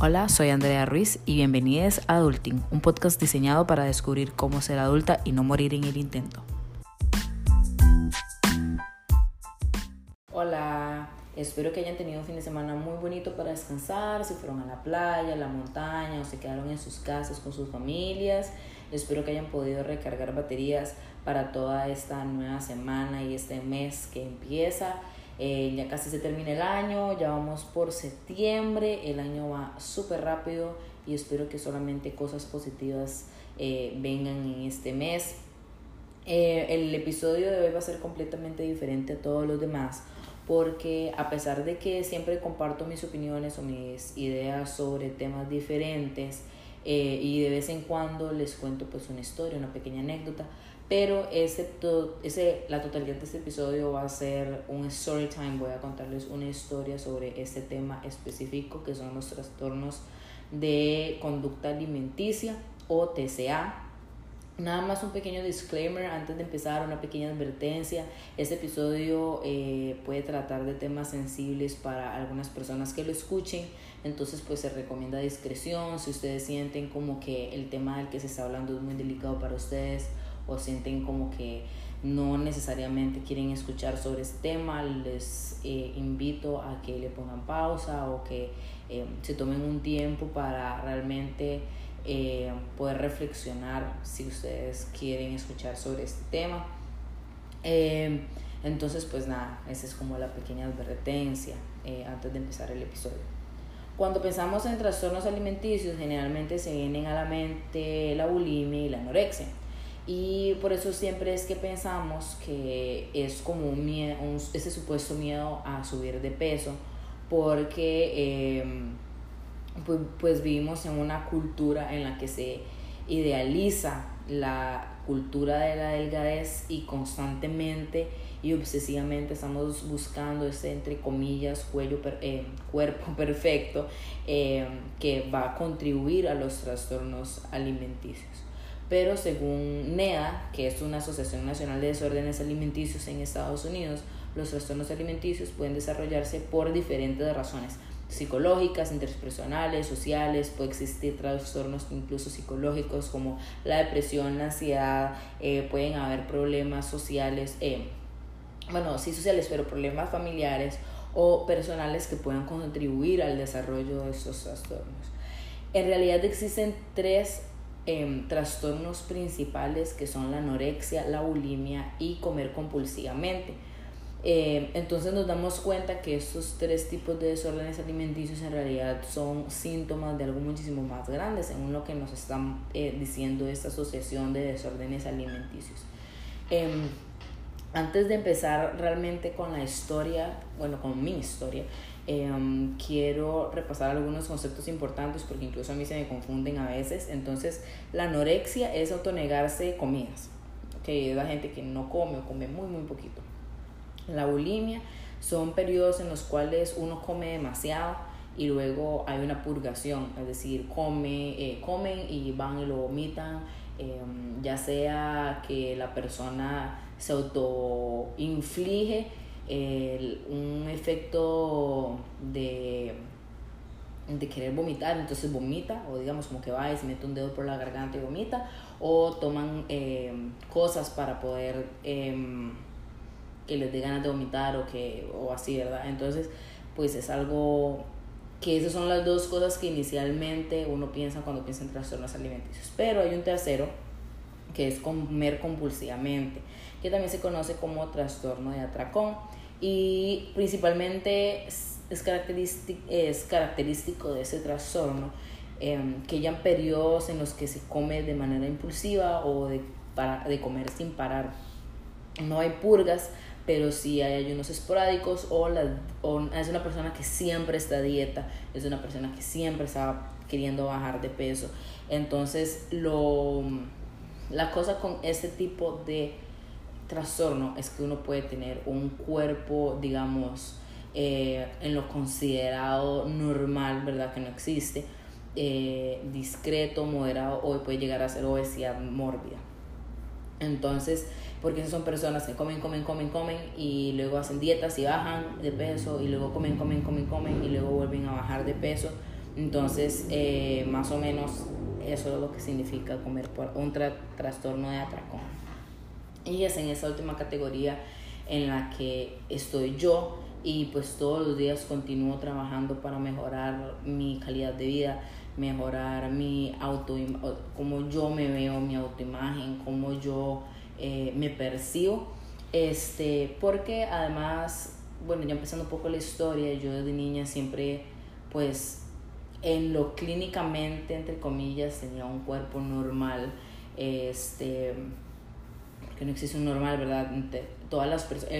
Hola, soy Andrea Ruiz y bienvenidos a Adulting, un podcast diseñado para descubrir cómo ser adulta y no morir en el intento. Hola, espero que hayan tenido un fin de semana muy bonito para descansar, si fueron a la playa, a la montaña o se quedaron en sus casas con sus familias. Espero que hayan podido recargar baterías para toda esta nueva semana y este mes que empieza. Eh, ya casi se termina el año, ya vamos por septiembre, el año va súper rápido y espero que solamente cosas positivas eh, vengan en este mes. Eh, el episodio de hoy va a ser completamente diferente a todos los demás porque a pesar de que siempre comparto mis opiniones o mis ideas sobre temas diferentes y de vez en cuando les cuento pues una historia, una pequeña anécdota, pero ese, ese, la totalidad de este episodio va a ser un story time. Voy a contarles una historia sobre este tema específico que son los trastornos de conducta alimenticia o TCA. Nada más un pequeño disclaimer antes de empezar, una pequeña advertencia. Este episodio eh, puede tratar de temas sensibles para algunas personas que lo escuchen, entonces pues se recomienda discreción. Si ustedes sienten como que el tema del que se está hablando es muy delicado para ustedes, o sienten como que no necesariamente quieren escuchar sobre este tema, les eh, invito a que le pongan pausa o que eh, se tomen un tiempo para realmente eh, poder reflexionar si ustedes quieren escuchar sobre este tema. entonces, pues nada, esa es como la pequeña advertencia antes de empezar el episodio. Cuando pensamos en trastornos alimenticios, generalmente se vienen a la mente la bulimia y la anorexia. Y por eso siempre es que pensamos que es como un miedo, ese supuesto miedo a subir de peso, porque em, pues, pues, vivimos en una cultura en la que se idealiza la cultura de la delgadez y constantemente y obsesivamente estamos buscando ese, entre comillas, cuello eh, cuerpo perfecto em, que va a contribuir a los trastornos alimenticios pero según NEA, que es una Asociación Nacional de Desórdenes Alimenticios en Estados Unidos, los trastornos alimenticios pueden desarrollarse por diferentes razones psicológicas, interpersonales, sociales, puede existir trastornos incluso psicológicos como la depresión, la ansiedad, eh, pueden haber problemas sociales, eh, bueno, sí sociales, pero problemas familiares o personales que puedan contribuir al desarrollo de estos trastornos. En realidad existen tres Em, trastornos principales que son la anorexia, la bulimia y comer compulsivamente. Em, entonces nos damos cuenta que estos tres tipos de desórdenes alimenticios en realidad son síntomas de algo muchísimo más grande, según lo que nos están eh, diciendo esta asociación de desórdenes alimenticios. Em, antes de empezar realmente con la historia, bueno, con mi historia, Em, quiero repasar algunos conceptos importantes porque incluso a mí se me confunden a veces. Entonces, la anorexia es autonegarse comidas, que es la gente que no come o come muy, muy poquito. La bulimia son periodos en los cuales uno come demasiado y luego hay una purgación, es decir, come, eh, comen y van y lo vomitan, em, ya sea que la persona se autoinflige el, un efecto de, de querer vomitar, entonces vomita, o digamos como que va y se mete un dedo por la garganta y vomita, o toman eh, cosas para poder em, que les dé ganas de vomitar o, que, o así, ¿verdad? Entonces, pues es algo que esas son las dos cosas que inicialmente uno piensa cuando piensa en trastornos alimenticios. Pero hay un tercero, que es comer compulsivamente, que también se conoce como trastorno de atracón y principalmente es, característico, es característico de ese trastorno em, que ya periodos en los que se come de manera impulsiva o de, para, de comer sin parar. No hay purgas, pero sí hay ayunos esporádicos o, la, o es una persona que siempre está dieta, es una persona que siempre está queriendo bajar de peso. Entonces, lo, la cosa con este tipo de trastorno es que uno puede tener un cuerpo, digamos, eh, en lo considerado normal, ¿verdad? Que no existe, eh, discreto, moderado, o puede llegar a ser obesidad mórbida. Entonces, porque esas son personas que comen, comen, comen, comen y luego hacen dietas y bajan de peso y luego comen, comen, comen, comen y luego vuelven a bajar de peso. Entonces, eh, más o menos eso es lo que significa comer por un trastorno de atracón. Y es en esa última categoría en la que estoy yo y pues todos los días continúo trabajando para mejorar mi calidad de vida, mejorar mi auto, cómo yo me veo, mi autoimagen, cómo yo eh, me percibo. Este, porque además, bueno, ya empezando un poco la historia, yo desde niña siempre, pues, en lo clínicamente, entre comillas, tenía un cuerpo normal, este, que no existe un normal, ¿verdad? todas las personas,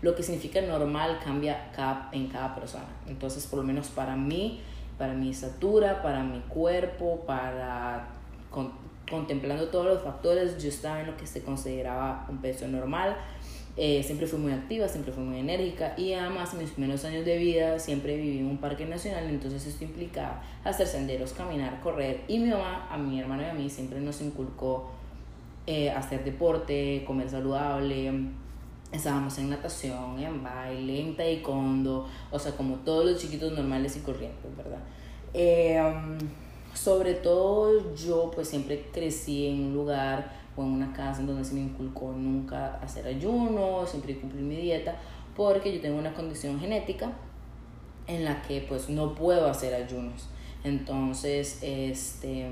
lo que significa normal cambia cada, en cada persona. Entonces, por lo menos para mí, para mi estatura, para mi cuerpo, para contemplando todos los factores, yo estaba en lo que se consideraba un peso normal. Eh, siempre fui muy activa, siempre fui muy enérgica y además en mis primeros años de vida siempre viví en un parque nacional, entonces esto implicaba hacer senderos, caminar, correr y mi mamá, a mi hermano y a mí siempre nos inculcó eh, hacer deporte, comer saludable, estábamos en natación, en baile, en taekwondo, o sea, como todos los chiquitos normales y corrientes, ¿verdad? Um, sobre todo yo pues siempre crecí en un lugar o en una casa en donde se me inculcó nunca hacer ayuno, siempre cumplir mi dieta, porque yo tengo una condición genética en la que pues no puedo hacer ayunos. Entonces, este,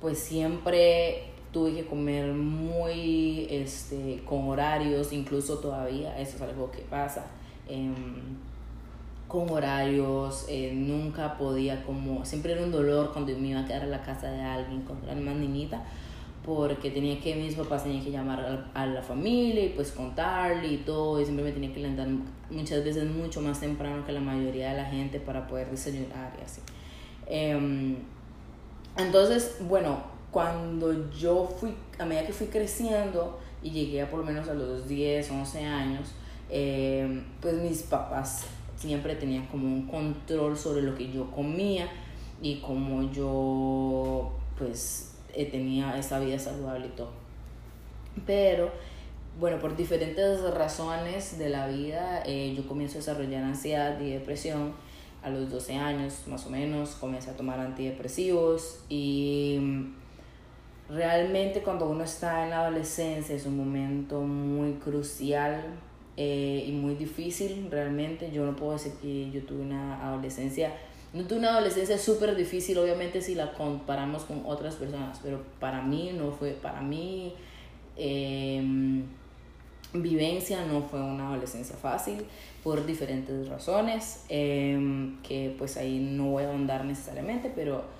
pues siempre tuve que comer muy este, con horarios, incluso todavía eso es algo que pasa. Em, con horarios, eh, nunca podía como, siempre era un dolor cuando me iba a quedar a la casa de alguien cuando era más niñita, porque tenía que, mis papás tenían que llamar a, la familia y pues contarle y todo, y siempre me tenía que levantar muchas veces mucho más temprano que la mayoría de la gente para poder desayunar y así. Em, entonces, bueno, cuando yo fui, a medida que fui creciendo y llegué a por lo menos a los 10, 11 años, eh, pues mis papás siempre tenían como un control sobre lo que yo comía y como yo pues eh, tenía esa vida saludable y todo. Pero bueno, por diferentes razones de la vida, eh, yo comienzo a desarrollar ansiedad y depresión a los 12 años más o menos, comencé a tomar antidepresivos y Realmente cuando uno está en la adolescencia es un momento muy crucial eh, y muy difícil. Realmente yo no puedo decir que yo tuve una adolescencia, no tuve una adolescencia súper difícil, obviamente si la comparamos con otras personas, pero para mí no fue, para mí em, vivencia no fue una adolescencia fácil por diferentes razones, em, que pues ahí no voy a ahondar necesariamente, pero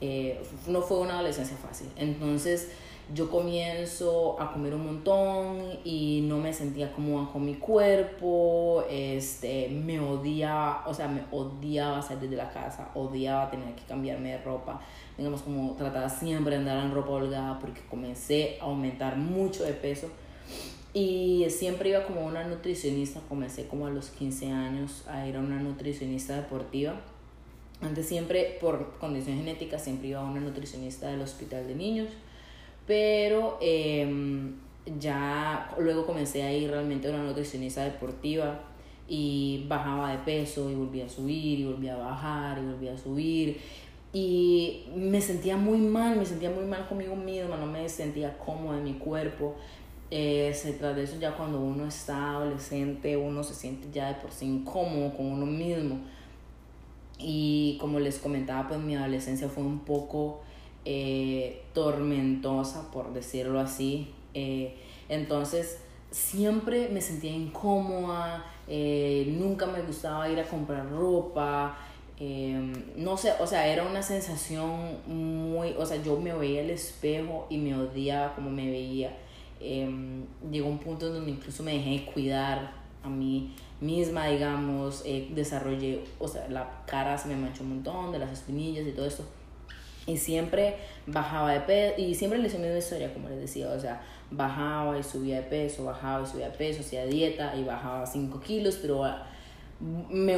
eh, no fue una adolescencia fácil. Entonces yo comienzo a comer un montón y no me sentía cómoda con mi cuerpo, este, me odiaba, o sea, me odiaba salir de la casa, odiaba tener que cambiarme de ropa, digamos como trataba siempre de andar en ropa holgada porque comencé a aumentar mucho de peso. Y siempre iba como una nutricionista, comencé como a los 15 años a ir a una nutricionista deportiva antes siempre, por condición genética, siempre iba a una nutricionista del hospital de niños, pero em, ya luego comencé a ir realmente a una nutricionista deportiva y bajaba de peso y volvía a subir y volvía a bajar y volvía a subir y me sentía muy mal, me sentía muy mal conmigo misma, no me sentía cómoda en mi cuerpo. Eh, trata de eso ya cuando uno está adolescente, uno se siente ya de por sí incómodo con uno mismo y como les comentaba, pues mi adolescencia fue un poco eh, tormentosa, por decirlo así. Eh, entonces, siempre me sentía incómoda, eh, nunca me gustaba ir a comprar ropa. no sé, o sea, era una sensación muy, o sea, yo me veía al espejo y me odiaba como me veía. llegó un punto en donde incluso me dejé cuidar a mí misma, digamos, eh, desarrollé, o sea, la cara se me manchó un montón de las espinillas y todo esto. Y siempre bajaba de peso, y siempre le hice misma historia, como les decía, o sea, bajaba y subía de peso, bajaba y subía de peso, hacía dieta y bajaba 5 kilos, pero ah, me,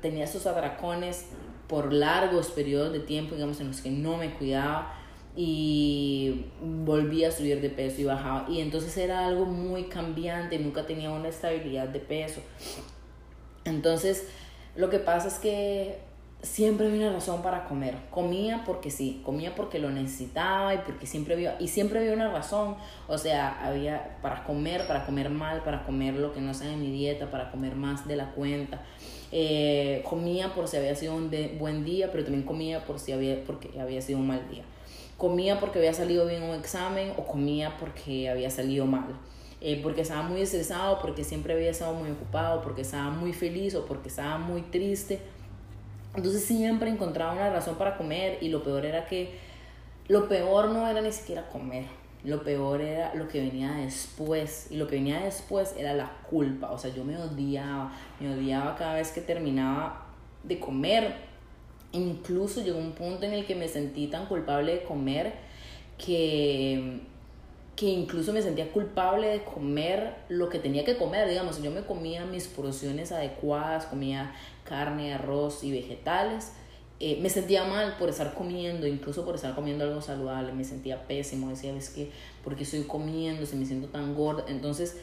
tenía esos atracones por largos periodos de tiempo, digamos, en los que no me cuidaba y volvía a subir de peso y bajaba. Y entonces era algo muy cambiante, nunca tenía una estabilidad de peso. Entonces, lo que pasa es que siempre había una razón para comer. Comía porque sí, comía porque lo necesitaba y porque siempre había, y siempre había una razón. O sea, había para comer, para comer mal, para comer lo que no sea en mi dieta, para comer más de la cuenta. Eh, comía por si había sido un buen día, pero también comía por si había, porque había sido un mal día. Comía porque había salido bien un examen o comía porque había salido mal. Eh, porque estaba muy estresado, porque siempre había estado muy ocupado, porque estaba muy feliz o porque estaba muy triste. Entonces siempre encontraba una razón para comer y lo peor era que lo peor no era ni siquiera comer, lo peor era lo que venía después. Y lo que venía después era la culpa. O sea, yo me odiaba. Me odiaba cada vez que terminaba de comer. Incluso llegó un punto en el que me sentí tan culpable de comer que, que incluso me sentía culpable de comer lo que tenía que comer. Digamos, yo me comía mis porciones adecuadas, comía carne, arroz y vegetales. Eh, me sentía mal por estar comiendo, incluso por estar comiendo algo saludable, me sentía pésimo, decía, ves que, porque estoy comiendo, si me siento tan gorda, entonces,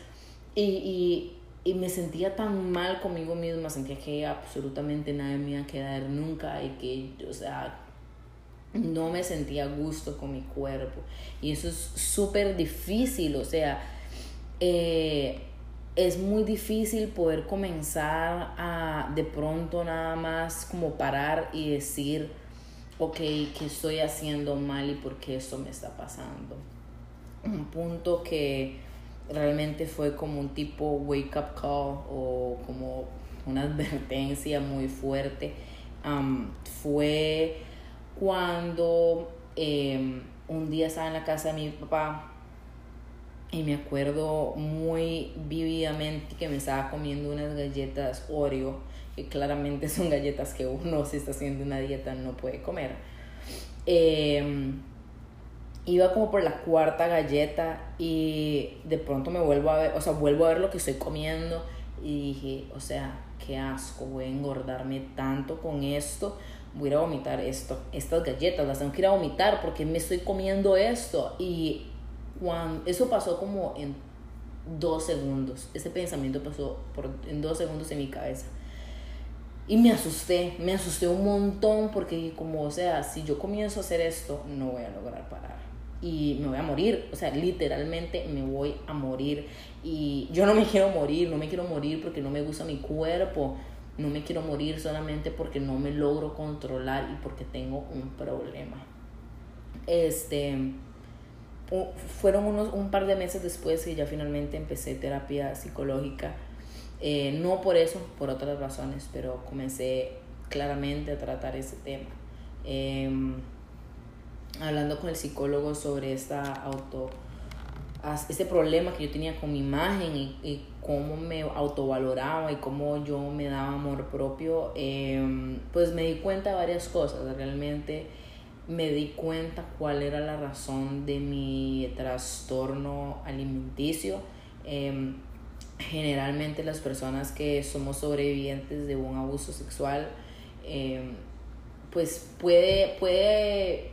y, y, me sentía tan mal conmigo misma, sentía que absolutamente nadie me iba a quedar nunca y que, o sea, no me sentía a gusto con mi cuerpo, y eso es súper difícil, o sea, eh, es muy difícil poder comenzar a de pronto nada más como parar y decir, ok, ¿qué estoy haciendo mal y por qué esto me está pasando? Un punto que realmente fue como un tipo wake up call o como una advertencia muy fuerte fue cuando em, un día estaba en la casa de mi papá y me acuerdo muy vividamente que me estaba comiendo unas galletas Oreo, que claramente son galletas que uno si está haciendo una dieta no puede comer. Em, iba como por la cuarta galleta y de pronto me vuelvo a ver, o sea, vuelvo a ver lo que estoy comiendo y dije, o sea, qué asco, voy a engordarme tanto con esto, voy a ir a vomitar esto, estas galletas, las tengo que ir a vomitar porque me estoy comiendo esto y eso pasó como en dos segundos. Ese pensamiento pasó por, en dos segundos en mi cabeza. Y me asusté, me asusté un montón porque como, o sea, si yo comienzo a hacer esto, no voy a lograr parar. Y me voy a morir, o sea, literalmente me voy a morir. Y yo no me quiero morir, no me quiero morir porque no me gusta mi cuerpo. No me quiero morir solamente porque no me logro controlar y porque tengo un problema. Este fueron unos, un par de meses después que ya finalmente empecé terapia psicológica. Eh, no por eso, por otras razones, pero comencé claramente a tratar ese tema. Em, hablando con el psicólogo sobre esta auto, este problema que yo tenía con mi imagen y, cómo me autovaloraba y cómo yo me daba amor propio, em, pues me di cuenta de varias cosas. Realmente me di cuenta cuál era la razón de mi trastorno alimenticio. Em, generalmente las personas que somos sobrevivientes de un abuso sexual, em, pues puede, puede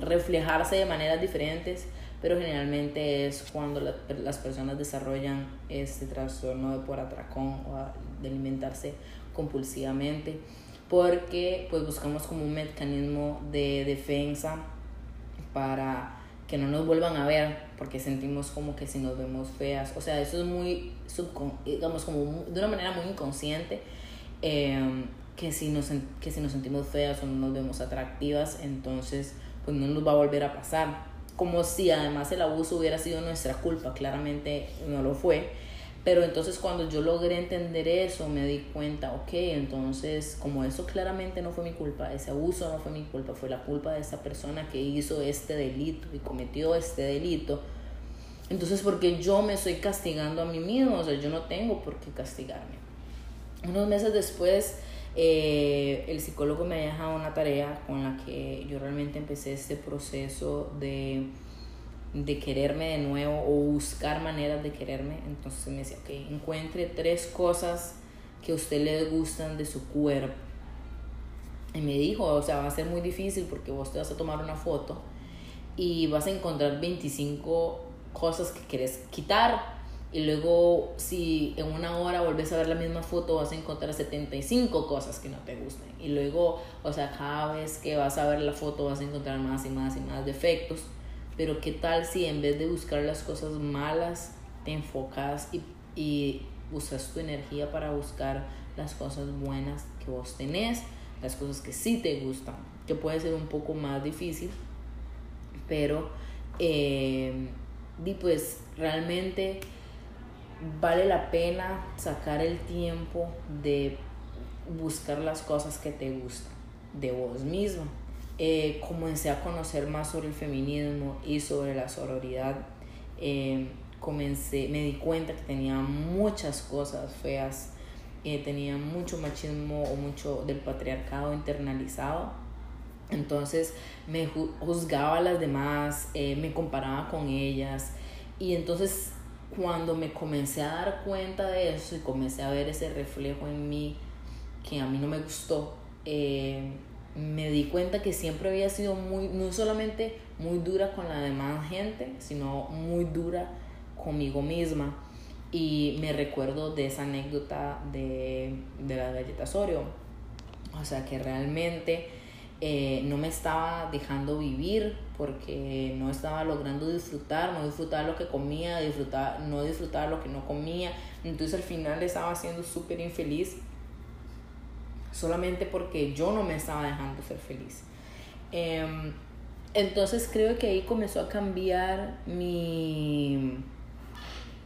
reflejarse de maneras diferentes, pero generalmente es cuando las personas desarrollan este trastorno de por atracón o de alimentarse compulsivamente porque pues buscamos como un mecanismo de defensa para que no nos vuelvan a ver porque sentimos como que si nos vemos feas. O sea eso es muy digamos como de una manera muy inconsciente em, que si nos que si nos sentimos feas o no nos vemos atractivas entonces pues no nos va a volver a pasar como si además el abuso hubiera sido nuestra culpa claramente no lo fue pero entonces cuando yo logré entender eso, me di cuenta, ok, entonces como eso claramente no fue mi culpa, ese abuso no fue mi culpa, fue la culpa de esa persona que hizo este delito y cometió este delito. Entonces, porque yo me estoy castigando a mí mismo, o sea, yo no tengo por qué castigarme. Unos meses después, eh, el psicólogo me deja una tarea con la que yo realmente empecé este proceso de de quererme de nuevo o buscar maneras de quererme. Entonces me decía, ok, encuentre tres cosas que a usted le gustan de su cuerpo. Y me dijo, o sea, va a ser muy difícil porque vos te vas a tomar una foto y vas a encontrar 25 cosas que quieres quitar y luego si en una hora volvés a ver la misma foto vas a encontrar 75 cosas que no te gusten y luego, o sea, cada vez que vas a ver la foto vas a encontrar más y más y más defectos, pero qué tal si en vez de buscar las cosas malas te enfocas y, y usas tu energía para buscar las cosas buenas que vos tenés, las cosas que sí te gustan, que puede ser un poco más difícil, pero eh, y pues realmente vale la pena sacar el tiempo de buscar las cosas que te gustan de vos misma. Eh, comencé a conocer más sobre el feminismo y sobre la sororidad. Eh, comencé, me di cuenta que tenía muchas cosas feas, eh, tenía mucho machismo o mucho del patriarcado internalizado. Entonces me juzgaba a las demás, eh, me comparaba con ellas y entonces cuando me comencé a dar cuenta de eso y comencé a ver ese reflejo en mí que a mí no me gustó, eh, me di cuenta que siempre había sido muy, no solamente muy dura con la demás gente, sino muy dura conmigo misma. Y me recuerdo de esa anécdota de, de las galletas Oreo. O sea que realmente eh, no me estaba dejando vivir porque no estaba logrando disfrutar, no disfrutaba lo que comía, disfrutar, no disfrutaba lo que no comía. Entonces al final estaba siendo súper infeliz solamente porque yo no me estaba dejando ser feliz. Em, entonces creo que ahí comenzó a cambiar mi,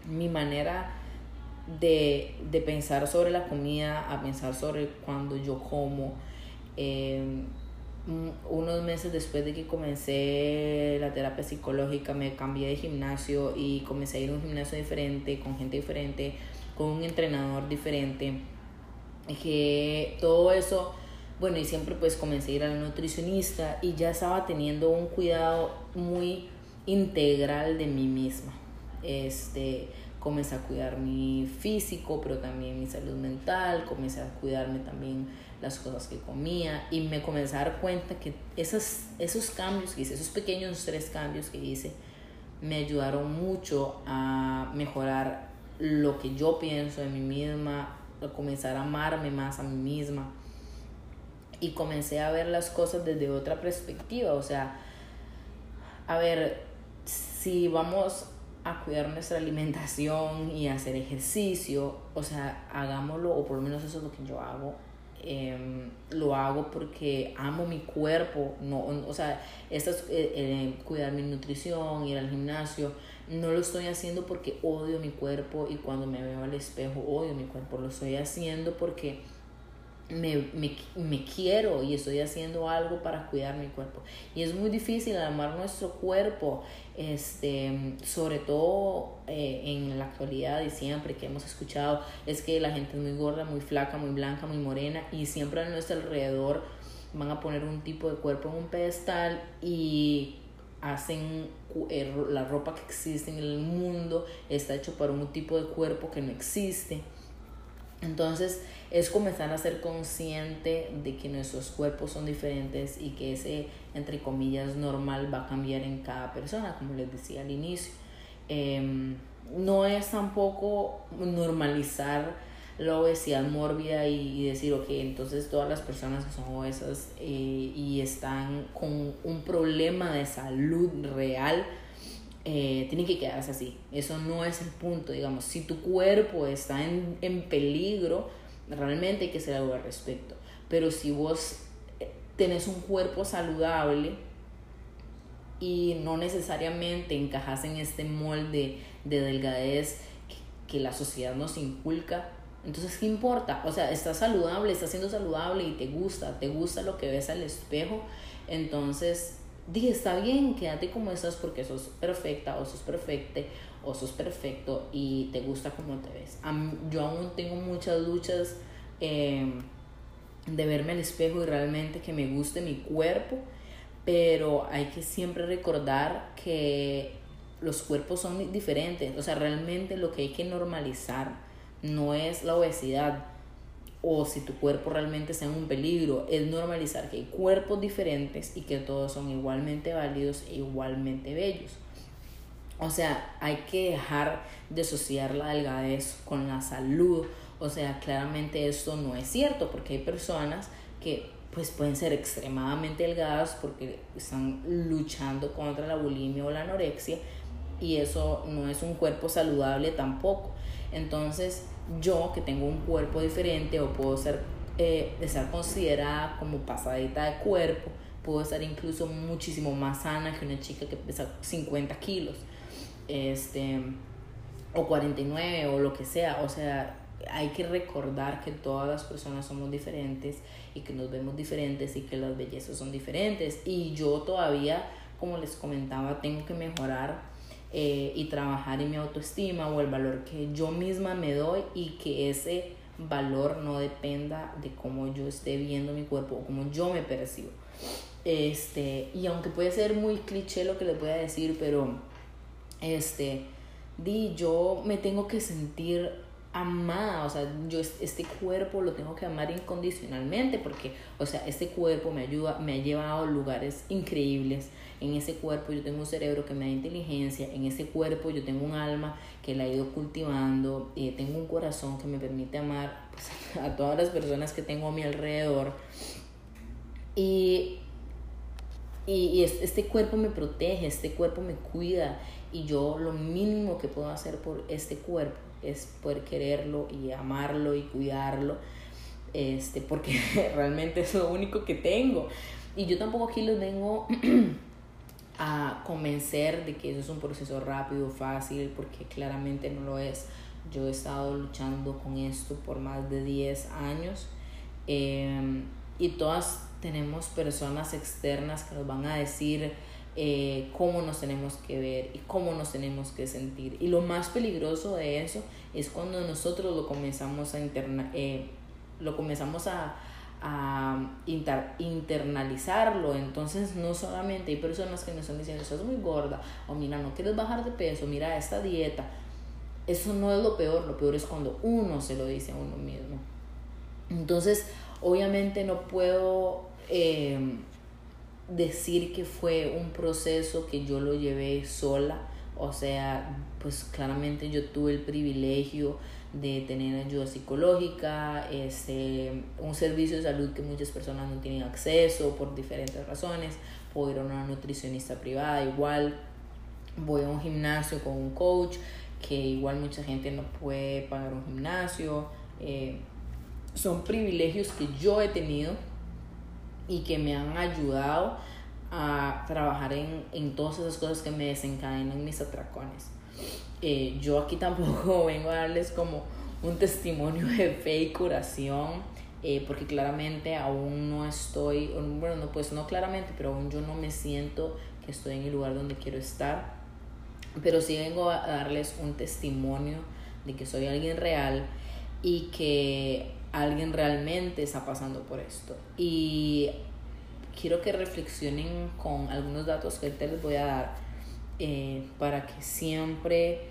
mi manera de, pensar sobre la comida, a pensar sobre cuando yo como. Em, unos meses después de que comencé la terapia psicológica, me cambié de gimnasio y comencé a ir a un gimnasio diferente, con gente diferente, con un entrenador diferente que todo eso, bueno, y siempre pues comencé a ir al nutricionista y ya estaba teniendo un cuidado muy integral de mí misma. Este, comencé a cuidar mi físico, pero también mi salud mental, comencé a cuidarme también las cosas que comía y me comencé a dar cuenta que esos, cambios que hice, esos pequeños tres cambios que hice, me ayudaron mucho a mejorar lo que yo pienso de mí misma, a comenzar a amarme más a mí misma. Y comencé a ver las cosas desde otra perspectiva, o sea, a ver, si vamos a cuidar nuestra alimentación y hacer ejercicio, o sea, hagámoslo, o por lo menos eso es lo que yo hago, em, lo hago porque amo mi cuerpo, no, o sea, esto es, eh, eh, cuidar mi nutrición, ir al gimnasio, no lo estoy haciendo porque odio mi cuerpo y cuando me veo al espejo odio mi cuerpo, lo estoy haciendo porque me, me, me, quiero y estoy haciendo algo para cuidar mi cuerpo. Y es muy difícil amar nuestro cuerpo, este, sobre todo eh, en la actualidad y siempre que hemos escuchado, es que la gente es muy gorda, muy flaca, muy blanca, muy morena y siempre a nuestro alrededor van a poner un tipo de cuerpo en un pedestal y hacen eh, la ropa que existe en el mundo está hecho para un tipo de cuerpo que no existe. Entonces es comenzar a ser consciente de que nuestros cuerpos son diferentes y que ese, entre comillas, normal va a cambiar en cada persona, como les decía al inicio. Em, no es tampoco normalizar la obesidad mórbida y, decir, ok, entonces todas las personas que son obesas eh, y están con un problema de salud real, eh, que quedarse así. Eso no es el punto, digamos. Si tu cuerpo está en, en peligro, realmente hay que hacer algo al respecto. Pero si vos eh, tenés un cuerpo saludable y no necesariamente encajas en este molde de delgadez que, que la sociedad nos inculca, entonces, ¿qué importa? O sea, estás saludable, estás siendo saludable y te gusta, te gusta lo que ves al espejo. Entonces, dije, está bien, quédate como estás porque sos perfecta o sos perfecte o sos perfecto y te gusta como te ves. Yo aún tengo muchas luchas em, de verme al espejo y realmente que me guste mi cuerpo, pero hay que siempre recordar que los cuerpos son diferentes. O sea, realmente lo que hay que normalizar no es la obesidad o si tu cuerpo realmente está en un peligro, es normalizar que hay cuerpos diferentes y que todos son igualmente válidos e igualmente bellos. O sea, hay que dejar de asociar la delgadez con la salud. O sea, claramente esto no es cierto porque hay personas que pues pueden ser extremadamente delgadas porque están luchando contra la bulimia o la anorexia y eso no es un cuerpo saludable tampoco. Entonces, yo que tengo un cuerpo diferente o puedo ser eh, estar considerada como pasadita de cuerpo, puedo estar incluso muchísimo más sana que una chica que pesa 50 kilos, este, o 49 o lo que sea. O sea, hay que recordar que todas las personas somos diferentes y que nos vemos diferentes y que las bellezas son diferentes. Y yo todavía, como les comentaba, tengo que mejorar eh, y trabajar en mi autoestima o el valor que yo misma me doy y que ese valor no dependa de cómo yo esté viendo mi cuerpo o cómo yo me percibo. Este, y aunque puede ser muy cliché lo que les voy a decir, pero este, di, yo me tengo que sentir amada, o sea, yo este cuerpo lo tengo que amar incondicionalmente porque, o sea, este cuerpo me ayuda, me ha llevado a lugares increíbles. En ese cuerpo yo tengo un cerebro que me da inteligencia, en ese cuerpo yo tengo un alma que la he ido cultivando, y tengo un corazón que me permite amar pues, a todas las personas que tengo a mi alrededor. Y, y este cuerpo me protege, este cuerpo me cuida y yo lo mínimo que puedo hacer por este cuerpo es poder quererlo y amarlo y cuidarlo, este, porque realmente es lo único que tengo. Y yo tampoco aquí los vengo a convencer de que eso es un proceso rápido, fácil, porque claramente no lo es. Yo he estado luchando con esto por más de 10 años em, y todas tenemos personas externas que nos van a decir, eh, cómo nos tenemos que ver y cómo nos tenemos que sentir. Y lo más peligroso de eso es cuando nosotros lo comenzamos a, interna eh, lo comenzamos a, a internalizarlo. Entonces no solamente hay personas que nos están diciendo, estás muy gorda, o mira, no quieres bajar de peso, mira esta dieta. Eso no es lo peor, lo peor es cuando uno se lo dice a uno mismo. Entonces, obviamente no puedo... Eh, decir que fue un proceso que yo lo llevé sola, o sea, pues claramente yo tuve el privilegio de tener ayuda psicológica, este, un servicio de salud que muchas personas no tienen acceso por diferentes razones, puedo ir a una nutricionista privada, igual voy a un gimnasio con un coach, que igual mucha gente no puede pagar un gimnasio, eh, son privilegios que yo he tenido y que me han ayudado a trabajar en, en todas esas cosas que me desencadenan mis atracones. Eh, yo aquí tampoco vengo a darles como un testimonio de fe y curación, eh, porque claramente aún no estoy, bueno, no, pues no claramente, pero aún yo no me siento que estoy en el lugar donde quiero estar, pero sí vengo a darles un testimonio de que soy alguien real y que alguien realmente está pasando por esto. Y quiero que reflexionen con algunos datos que ahorita les voy a dar eh, para que siempre,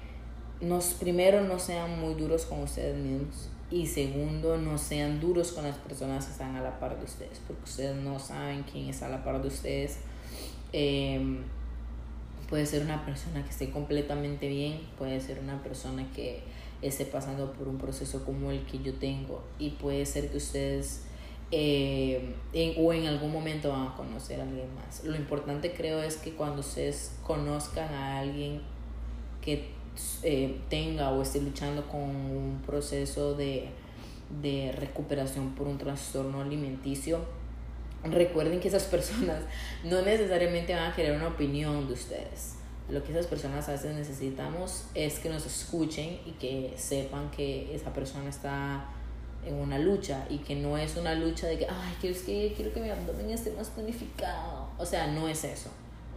nos, primero, no sean muy duros con ustedes mismos y segundo, no sean duros con las personas que están a la par de ustedes, porque ustedes no saben quién está a la par de ustedes. Em, puede ser una persona que esté completamente bien, puede ser una persona que esté pasando por un proceso como el que yo tengo y puede ser que ustedes eh, o en algún momento van a conocer a alguien más. Lo importante creo es que cuando ustedes conozcan a alguien que eh, tenga o esté luchando con un proceso de, de recuperación por un trastorno alimenticio, recuerden que esas personas no necesariamente van a querer una opinión de ustedes. Lo que esas personas a veces necesitamos es que nos escuchen y que sepan que esa persona está en una lucha y que no es una lucha de que, ay, quiero que, quiero que mi abdomen esté más tonificado. O sea, no es eso,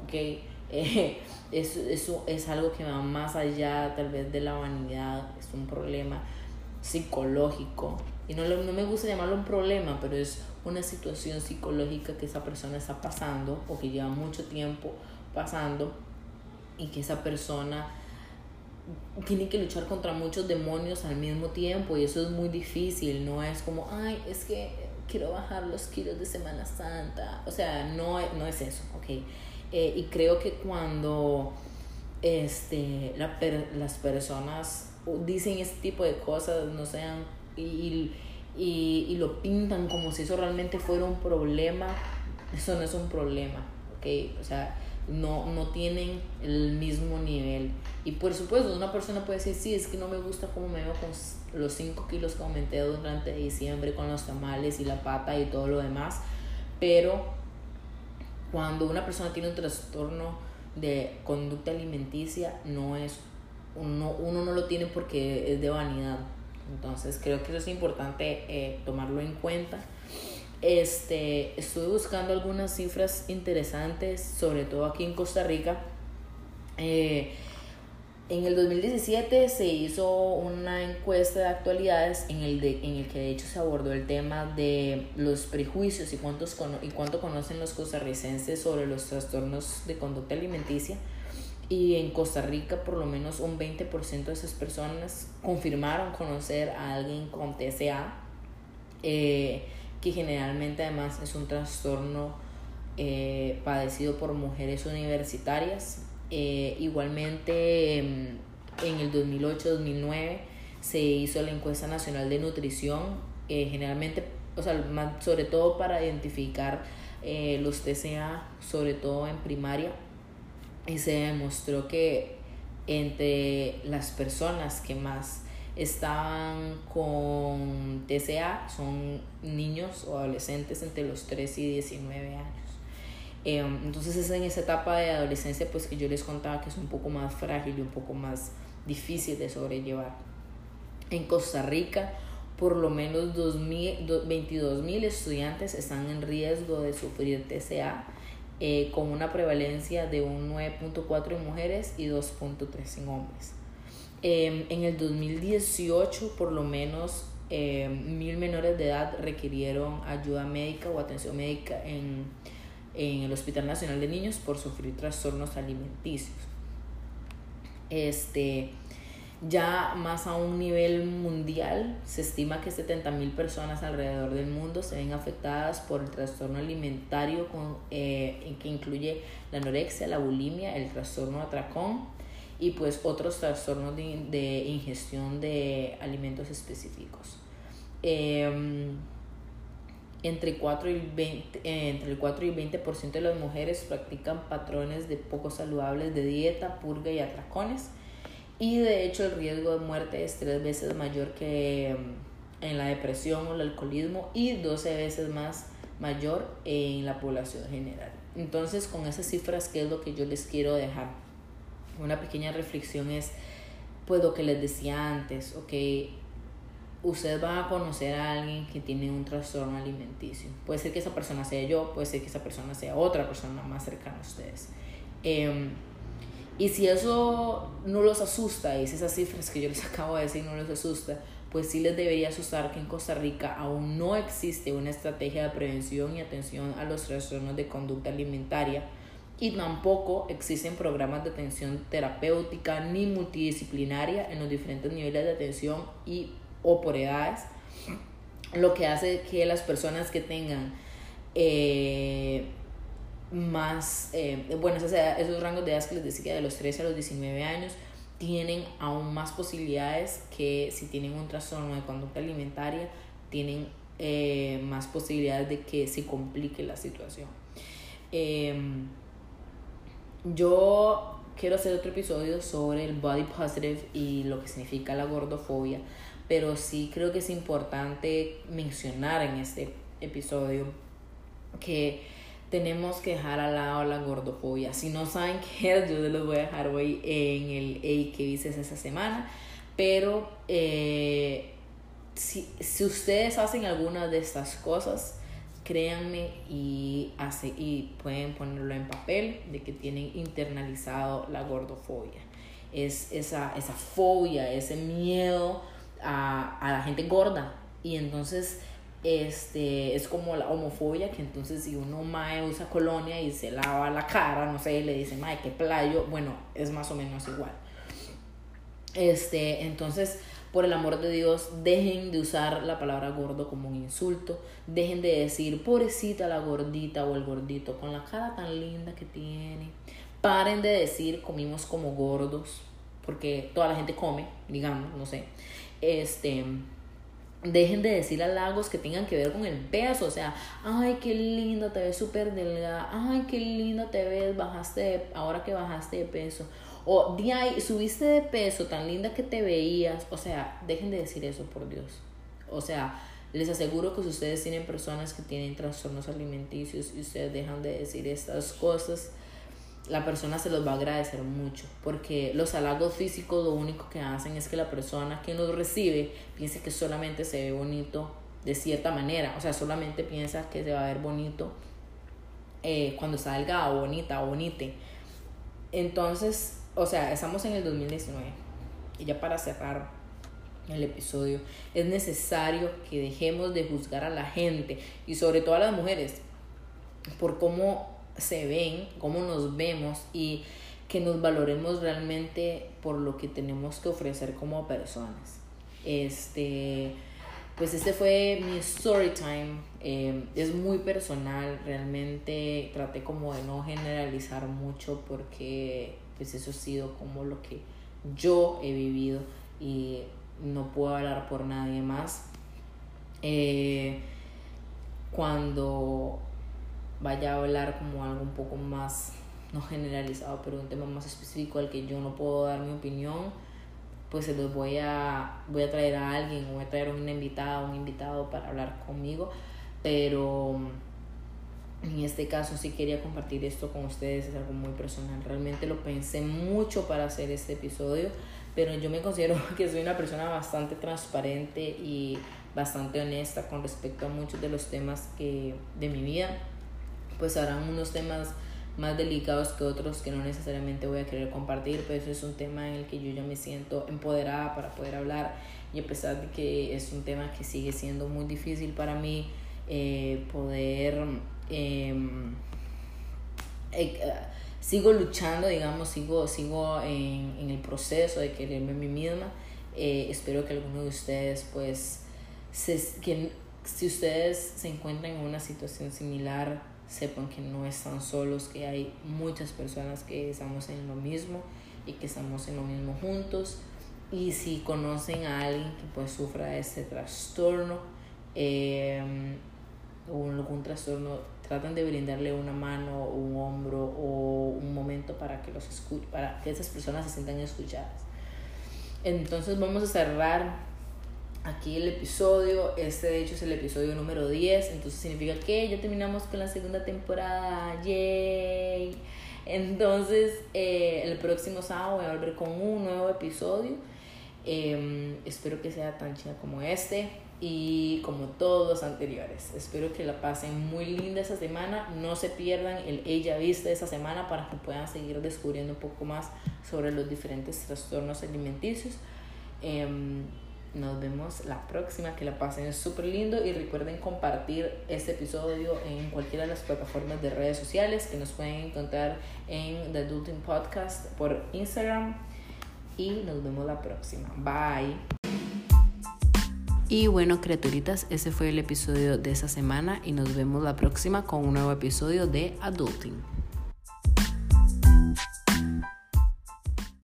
¿ok? Eh, eso, es algo que va más allá tal vez de la vanidad, es un problema psicológico. Y no, no me gusta llamarlo un problema, pero es una situación psicológica que esa persona está pasando o que lleva mucho tiempo pasando y que esa persona tiene que luchar contra muchos demonios al mismo tiempo y eso es muy difícil, no es como, ay, es que quiero bajar los kilos de Semana Santa, o sea, no, no es eso, ¿ok? Eh, y creo que cuando este, la las personas dicen este tipo de cosas, no sean, y, y, y, lo pintan como si eso realmente fuera un problema, eso no es un problema, ¿ok? O sea, no, no tienen el mismo nivel. Y por supuesto, una persona puede decir, sí, es que no me gusta cómo me veo con los 5 kilos que aumenté durante diciembre con los tamales y la pata y todo lo demás, pero cuando una persona tiene un trastorno de conducta alimenticia, no es, uno, uno no lo tiene porque es de vanidad. Entonces creo que eso es importante eh, tomarlo en cuenta este, estuve buscando algunas cifras interesantes, sobre todo aquí en Costa Rica. Eh, en el 2017 se hizo una encuesta de actualidades en el, de, en el que de hecho se abordó el tema de los prejuicios y, cuántos y cuánto conocen los costarricenses sobre los trastornos de conducta alimenticia. Y en Costa Rica por lo menos un 20% de esas personas confirmaron conocer a alguien con TCA. Eh, que generalmente además es un trastorno eh, padecido por mujeres universitarias. Eh, igualmente em, en el 2008-2009 se hizo la encuesta nacional de nutrición, eh, generalmente, o sea, sobre todo para identificar los TCA, sobre todo en primaria, y se demostró que entre las personas que más están con TCA, son niños o adolescentes entre los 3 y 19 años. Em, entonces es en esa etapa de adolescencia pues que yo les contaba que es un poco más frágil y un poco más difícil de sobrellevar. En Costa Rica, por lo menos 22 mil estudiantes están en riesgo de sufrir TCA, eh, con una prevalencia de un 9.4 en mujeres y 2.3 en hombres. Em, en el 2018, por lo menos em, mil menores de edad requirieron ayuda médica o atención médica en, en, el Hospital Nacional de Niños por sufrir trastornos alimenticios. Este, ya más a un nivel mundial, se estima que 70 mil personas alrededor del mundo se ven afectadas por el trastorno alimentario con, eh, que incluye la anorexia, la bulimia, el trastorno atracón y pues otros trastornos de, de ingestión de alimentos específicos. Em, entre, 4 y 20, entre el 4 y 20% de las mujeres practican patrones de poco saludables de dieta, purga y atracones. Y de hecho el riesgo de muerte es tres veces mayor que em, en la depresión o el alcoholismo y 12 veces más mayor en la población general. Entonces con esas cifras, ¿qué es lo que yo les quiero dejar? Una pequeña reflexión es, pues lo que les decía antes, ok, usted va a conocer a alguien que tiene un trastorno alimenticio. Puede ser que esa persona sea yo, puede ser que esa persona sea otra persona más cercana a ustedes. Em, y si eso no los asusta, y si esas cifras que yo les acabo de decir no les asusta, pues sí les debería asustar que en Costa Rica aún no existe una estrategia de prevención y atención a los trastornos de conducta alimentaria y tampoco existen programas de atención terapéutica ni multidisciplinaria en los diferentes niveles de atención y o por edades, lo que hace que las personas que tengan eh, más, eh, bueno, esos, esos rangos de edad que les decía de los 13 a los 19 años, tienen aún más posibilidades que si tienen un trastorno de conducta alimentaria, tienen eh, más posibilidades de que se complique la situación. Em, yo quiero hacer otro episodio sobre el body positive y lo que significa la gordofobia, pero sí creo que es importante mencionar en este episodio que tenemos que dejar al lado la gordofobia. Si no saben qué es, yo se los voy a dejar hoy en el Hey, que dices esa semana. Pero eh, si, si ustedes hacen alguna de estas cosas, créanme y, hace, y pueden ponerlo en papel de que tienen internalizado la gordofobia. Es esa, esa fobia, ese miedo a, a la gente gorda. Y entonces este es como la homofobia que entonces si uno mae usa colonia y se lava la cara no sé le dice mae qué playo bueno es más o menos igual este entonces por el amor de Dios, dejen de usar la palabra gordo como un insulto. Dejen de decir, pobrecita la gordita o el gordito, con la cara tan linda que tiene. Paren de decir comimos como gordos, porque toda la gente come, digamos, no sé. Este, dejen de decir halagos que tengan que ver con el peso, o sea, ay, qué linda, te ves súper delgada, ay, qué linda te ves, bajaste, ahora que bajaste de peso, o di ahí, subiste de peso, tan linda que te veías, o sea, dejen de decir eso, por Dios, o sea, les aseguro que si ustedes tienen personas que tienen trastornos alimenticios y ustedes dejan de decir estas cosas, la persona se los va a agradecer mucho, porque los halagos físicos lo único que hacen es que la persona que los recibe piense que solamente se ve bonito de cierta manera, o sea, solamente piensa que se va a ver bonito eh, cuando está delgada o bonita o bonite. Entonces, o sea, estamos en el 2019 y ya para cerrar el episodio, es necesario que dejemos de juzgar a la gente y sobre todo a las mujeres por cómo se ven, cómo nos vemos y que nos valoremos realmente por lo que tenemos que ofrecer como personas. Este, pues este fue mi story time. Eh, es muy personal, realmente traté como de no generalizar mucho porque pues eso ha sido como lo que yo he vivido y no puedo hablar por nadie más. Eh, cuando vaya a hablar como algo un poco más, no generalizado, pero un tema más específico al que yo no puedo dar mi opinión, pues se los voy a, voy a traer a alguien voy a traer a una invitada un invitado para hablar conmigo, pero en este caso sí quería compartir esto con ustedes, es algo muy personal, realmente lo pensé mucho para hacer este episodio, pero yo me considero que soy una persona bastante transparente y bastante honesta con respecto a muchos de los temas que, de mi vida. Pues harán unos temas más delicados que otros que no necesariamente voy a querer compartir, pero eso es un tema en el que yo ya me siento empoderada para poder hablar. Y a pesar de que es un tema que sigue siendo muy difícil para mí eh, poder... Em, eh, sigo luchando, digamos, sigo, sigo en, en, el proceso de quererme a mí misma. Eh, espero que alguno de ustedes, pues, que si ustedes se encuentran en una situación similar, sepan que no están solos, que hay muchas personas que estamos en lo mismo y que estamos en lo mismo juntos. Y si conocen a alguien que pues sufra este trastorno eh, o algún trastorno, traten de brindarle una mano, un hombro o un momento para que los para que esas personas se sientan escuchadas. Entonces vamos a cerrar aquí el episodio. Este de hecho es el episodio número 10. Entonces significa que ya terminamos con la segunda temporada. ¡Yay! Entonces eh, el próximo sábado voy a volver con un nuevo episodio. Em, espero que sea tan chida como este y como todos los anteriores. Espero que la pasen muy linda esta semana. No se pierdan el Ella Vista esta semana para que puedan seguir descubriendo un poco más sobre los diferentes trastornos alimenticios. Em, nos vemos la próxima, que la pasen súper lindo y recuerden compartir este episodio en cualquiera de las plataformas de redes sociales que nos pueden encontrar en The Adulting Podcast por Instagram y nos vemos la próxima. Bye. Y bueno, criaturitas, ese fue el episodio de esta semana y nos vemos la próxima con un nuevo episodio de Adulting.